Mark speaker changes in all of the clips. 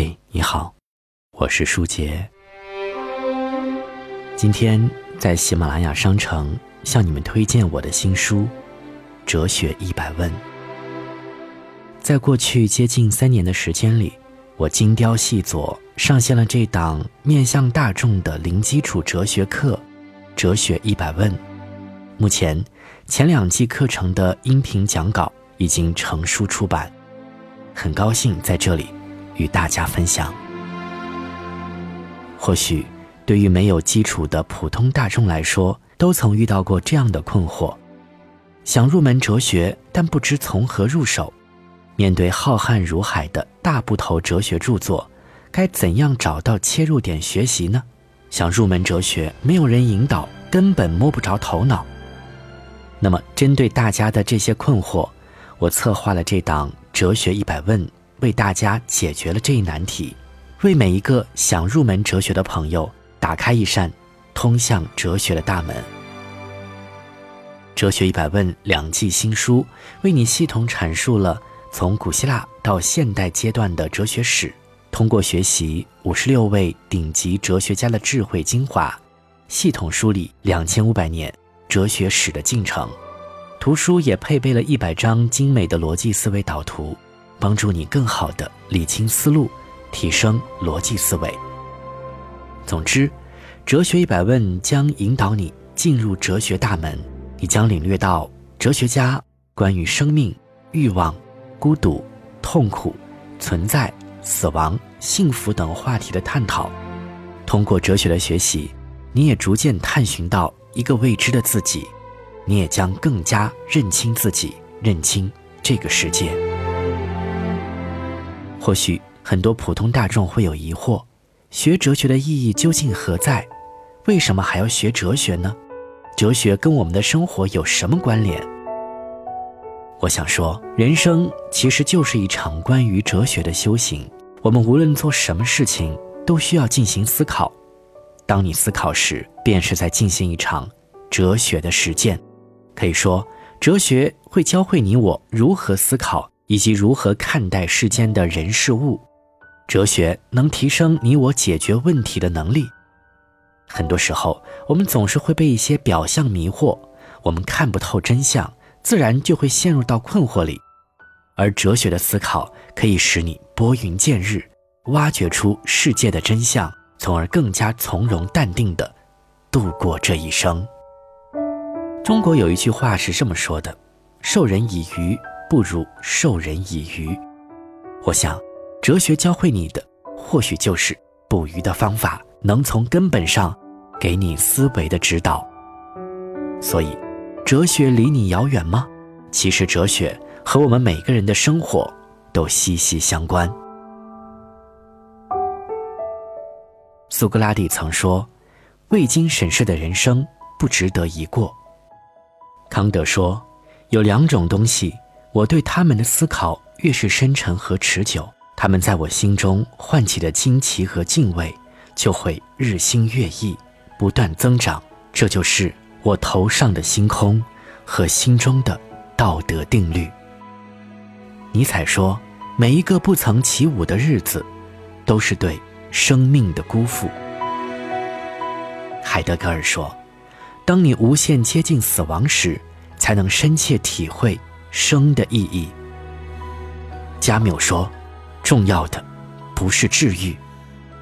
Speaker 1: 嘿，你好，我是舒杰。今天在喜马拉雅商城向你们推荐我的新书《哲学一百问》。在过去接近三年的时间里，我精雕细琢上线了这档面向大众的零基础哲学课《哲学一百问》。目前，前两季课程的音频讲稿已经成书出版，很高兴在这里。与大家分享。或许，对于没有基础的普通大众来说，都曾遇到过这样的困惑：想入门哲学，但不知从何入手；面对浩瀚如海的大部头哲学著作，该怎样找到切入点学习呢？想入门哲学，没有人引导，根本摸不着头脑。那么，针对大家的这些困惑，我策划了这档《哲学一百问》。为大家解决了这一难题，为每一个想入门哲学的朋友打开一扇通向哲学的大门。哲学一百问两季新书，为你系统阐述了从古希腊到现代阶段的哲学史，通过学习五十六位顶级哲学家的智慧精华，系统梳理两千五百年哲学史的进程。图书也配备了一百张精美的逻辑思维导图。帮助你更好的理清思路，提升逻辑思维。总之，哲学一百问将引导你进入哲学大门，你将领略到哲学家关于生命、欲望、孤独、痛苦、存在、死亡、幸福等话题的探讨。通过哲学的学习，你也逐渐探寻到一个未知的自己，你也将更加认清自己，认清这个世界。或许很多普通大众会有疑惑：学哲学的意义究竟何在？为什么还要学哲学呢？哲学跟我们的生活有什么关联？我想说，人生其实就是一场关于哲学的修行。我们无论做什么事情，都需要进行思考。当你思考时，便是在进行一场哲学的实践。可以说，哲学会教会你我如何思考。以及如何看待世间的人事物，哲学能提升你我解决问题的能力。很多时候，我们总是会被一些表象迷惑，我们看不透真相，自然就会陷入到困惑里。而哲学的思考可以使你拨云见日，挖掘出世界的真相，从而更加从容淡定地度过这一生。中国有一句话是这么说的：“授人以鱼。”不如授人以渔。我想，哲学教会你的，或许就是捕鱼的方法，能从根本上给你思维的指导。所以，哲学离你遥远吗？其实，哲学和我们每个人的生活都息息相关。苏格拉底曾说：“未经审视的人生不值得一过。”康德说：“有两种东西。”我对他们的思考越是深沉和持久，他们在我心中唤起的惊奇和敬畏就会日新月异，不断增长。这就是我头上的星空和心中的道德定律。尼采说：“每一个不曾起舞的日子，都是对生命的辜负。”海德格尔说：“当你无限接近死亡时，才能深切体会。”生的意义。加缪说：“重要的不是治愈，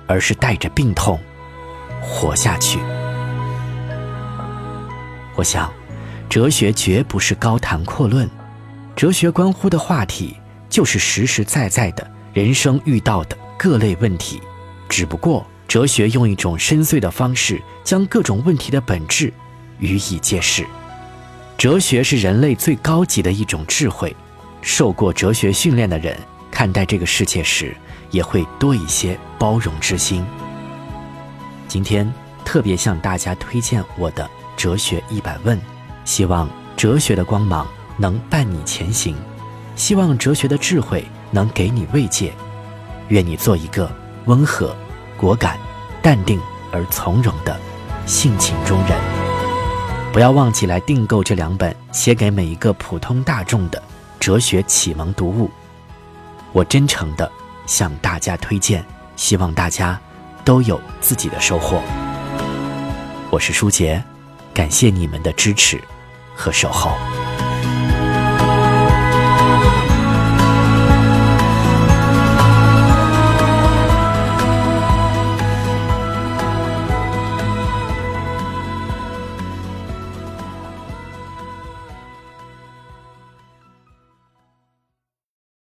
Speaker 1: 而是带着病痛活下去。”我想，哲学绝不是高谈阔论，哲学关乎的话题就是实实在在的人生遇到的各类问题。只不过，哲学用一种深邃的方式，将各种问题的本质予以揭示。哲学是人类最高级的一种智慧，受过哲学训练的人看待这个世界时，也会多一些包容之心。今天特别向大家推荐我的《哲学一百问》，希望哲学的光芒能伴你前行，希望哲学的智慧能给你慰藉。愿你做一个温和、果敢、淡定而从容的性情中人。不要忘记来订购这两本写给每一个普通大众的哲学启蒙读物，我真诚的向大家推荐，希望大家都有自己的收获。我是舒杰，感谢你们的支持和守候。